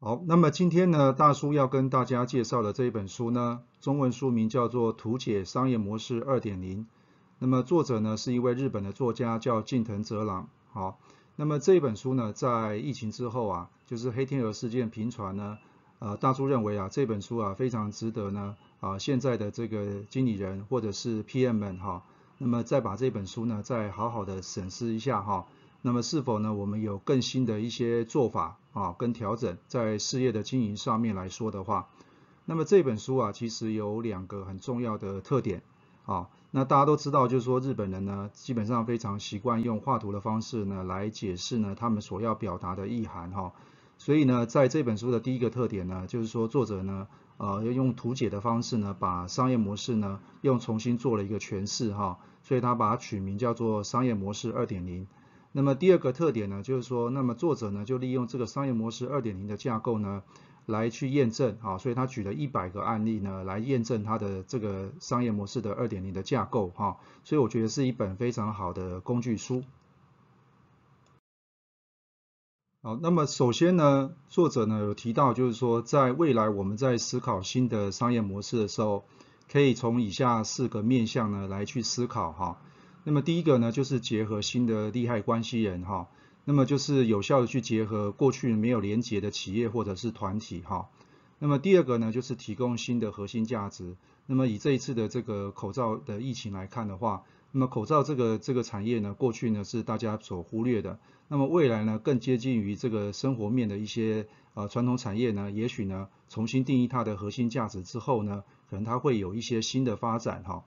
好，那么今天呢，大叔要跟大家介绍的这一本书呢，中文书名叫做《图解商业模式二点零》。那么作者呢是一位日本的作家，叫近藤哲郎。好，那么这一本书呢，在疫情之后啊，就是黑天鹅事件频传呢，呃，大叔认为啊，这本书啊非常值得呢，啊，现在的这个经理人或者是 PM 们哈，那么再把这本书呢，再好好的审视一下哈。那么是否呢？我们有更新的一些做法啊，跟调整在事业的经营上面来说的话，那么这本书啊，其实有两个很重要的特点啊。那大家都知道，就是说日本人呢，基本上非常习惯用画图的方式呢来解释呢他们所要表达的意涵哈。所以呢，在这本书的第一个特点呢，就是说作者呢，呃，要用图解的方式呢，把商业模式呢又重新做了一个诠释哈。所以他把它取名叫做商业模式二点零。那么第二个特点呢，就是说，那么作者呢就利用这个商业模式二点零的架构呢，来去验证啊，所以他举了一百个案例呢，来验证他的这个商业模式的二点零的架构哈，所以我觉得是一本非常好的工具书。好，那么首先呢，作者呢有提到，就是说，在未来我们在思考新的商业模式的时候，可以从以下四个面向呢来去思考哈。那么第一个呢，就是结合新的利害关系人哈，那么就是有效的去结合过去没有连结的企业或者是团体哈。那么第二个呢，就是提供新的核心价值。那么以这一次的这个口罩的疫情来看的话，那么口罩这个这个产业呢，过去呢是大家所忽略的，那么未来呢更接近于这个生活面的一些呃传统产业呢，也许呢重新定义它的核心价值之后呢，可能它会有一些新的发展哈。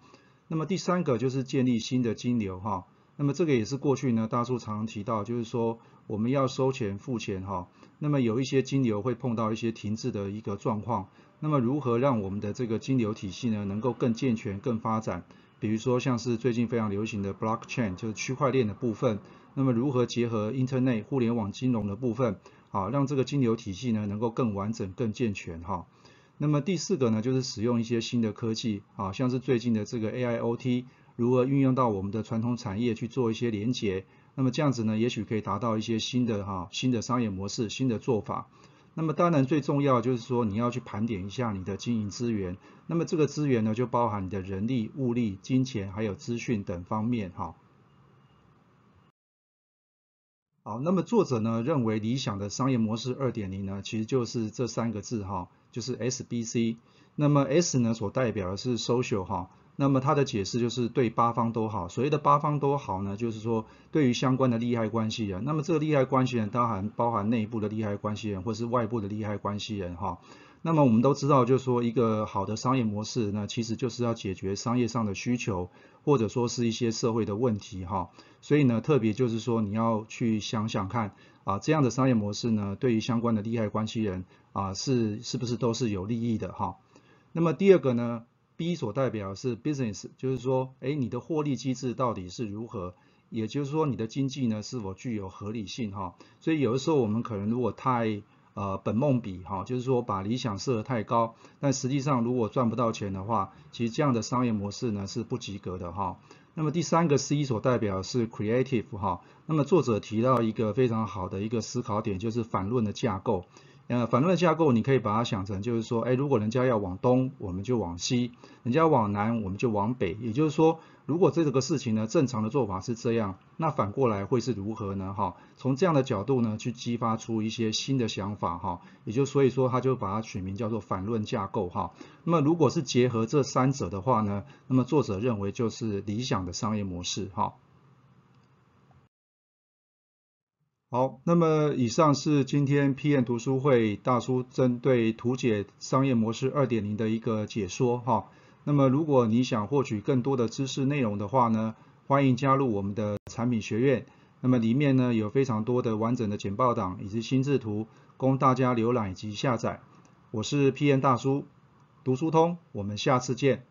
那么第三个就是建立新的金流哈，那么这个也是过去呢大叔常常提到，就是说我们要收钱付钱哈，那么有一些金流会碰到一些停滞的一个状况，那么如何让我们的这个金流体系呢能够更健全、更发展？比如说像是最近非常流行的 blockchain，就是区块链的部分，那么如何结合 internet 互联网金融的部分，啊，让这个金流体系呢能够更完整、更健全哈？那么第四个呢，就是使用一些新的科技啊，像是最近的这个 AIoT，如何运用到我们的传统产业去做一些连结，那么这样子呢，也许可以达到一些新的哈新的商业模式、新的做法。那么当然最重要就是说你要去盘点一下你的经营资源，那么这个资源呢就包含你的人力、物力、金钱还有资讯等方面哈。好，那么作者呢认为理想的商业模式二点零呢，其实就是这三个字哈。就是 S B C，那么 S 呢所代表的是 social 哈，那么它的解释就是对八方都好，所谓的八方都好呢，就是说对于相关的利害关系人，那么这个利害关系人当然包含内部的利害关系人或是外部的利害关系人哈，那么我们都知道就是说一个好的商业模式呢，其实就是要解决商业上的需求，或者说是一些社会的问题哈，所以呢特别就是说你要去想想看。啊，这样的商业模式呢，对于相关的利害关系人啊，是是不是都是有利益的哈？那么第二个呢，B 所代表是 business，就是说，哎，你的获利机制到底是如何？也就是说，你的经济呢是否具有合理性哈？所以有的时候我们可能如果太呃本梦比哈，就是说把理想设得太高，但实际上如果赚不到钱的话，其实这样的商业模式呢是不及格的哈。那么第三个 C 所代表是 creative 哈，那么作者提到一个非常好的一个思考点，就是反论的架构。呃，反论的架构你可以把它想成就是说，哎，如果人家要往东，我们就往西；人家往南，我们就往北。也就是说。如果这个事情呢，正常的做法是这样，那反过来会是如何呢？哈，从这样的角度呢，去激发出一些新的想法哈，也就所以说他就把它取名叫做反论架构哈。那么如果是结合这三者的话呢，那么作者认为就是理想的商业模式哈。好，那么以上是今天 P N 读书会大叔针对图解商业模式二点零的一个解说哈。那么，如果你想获取更多的知识内容的话呢，欢迎加入我们的产品学院。那么里面呢有非常多的完整的简报档以及心智图，供大家浏览以及下载。我是 P N 大叔，读书通，我们下次见。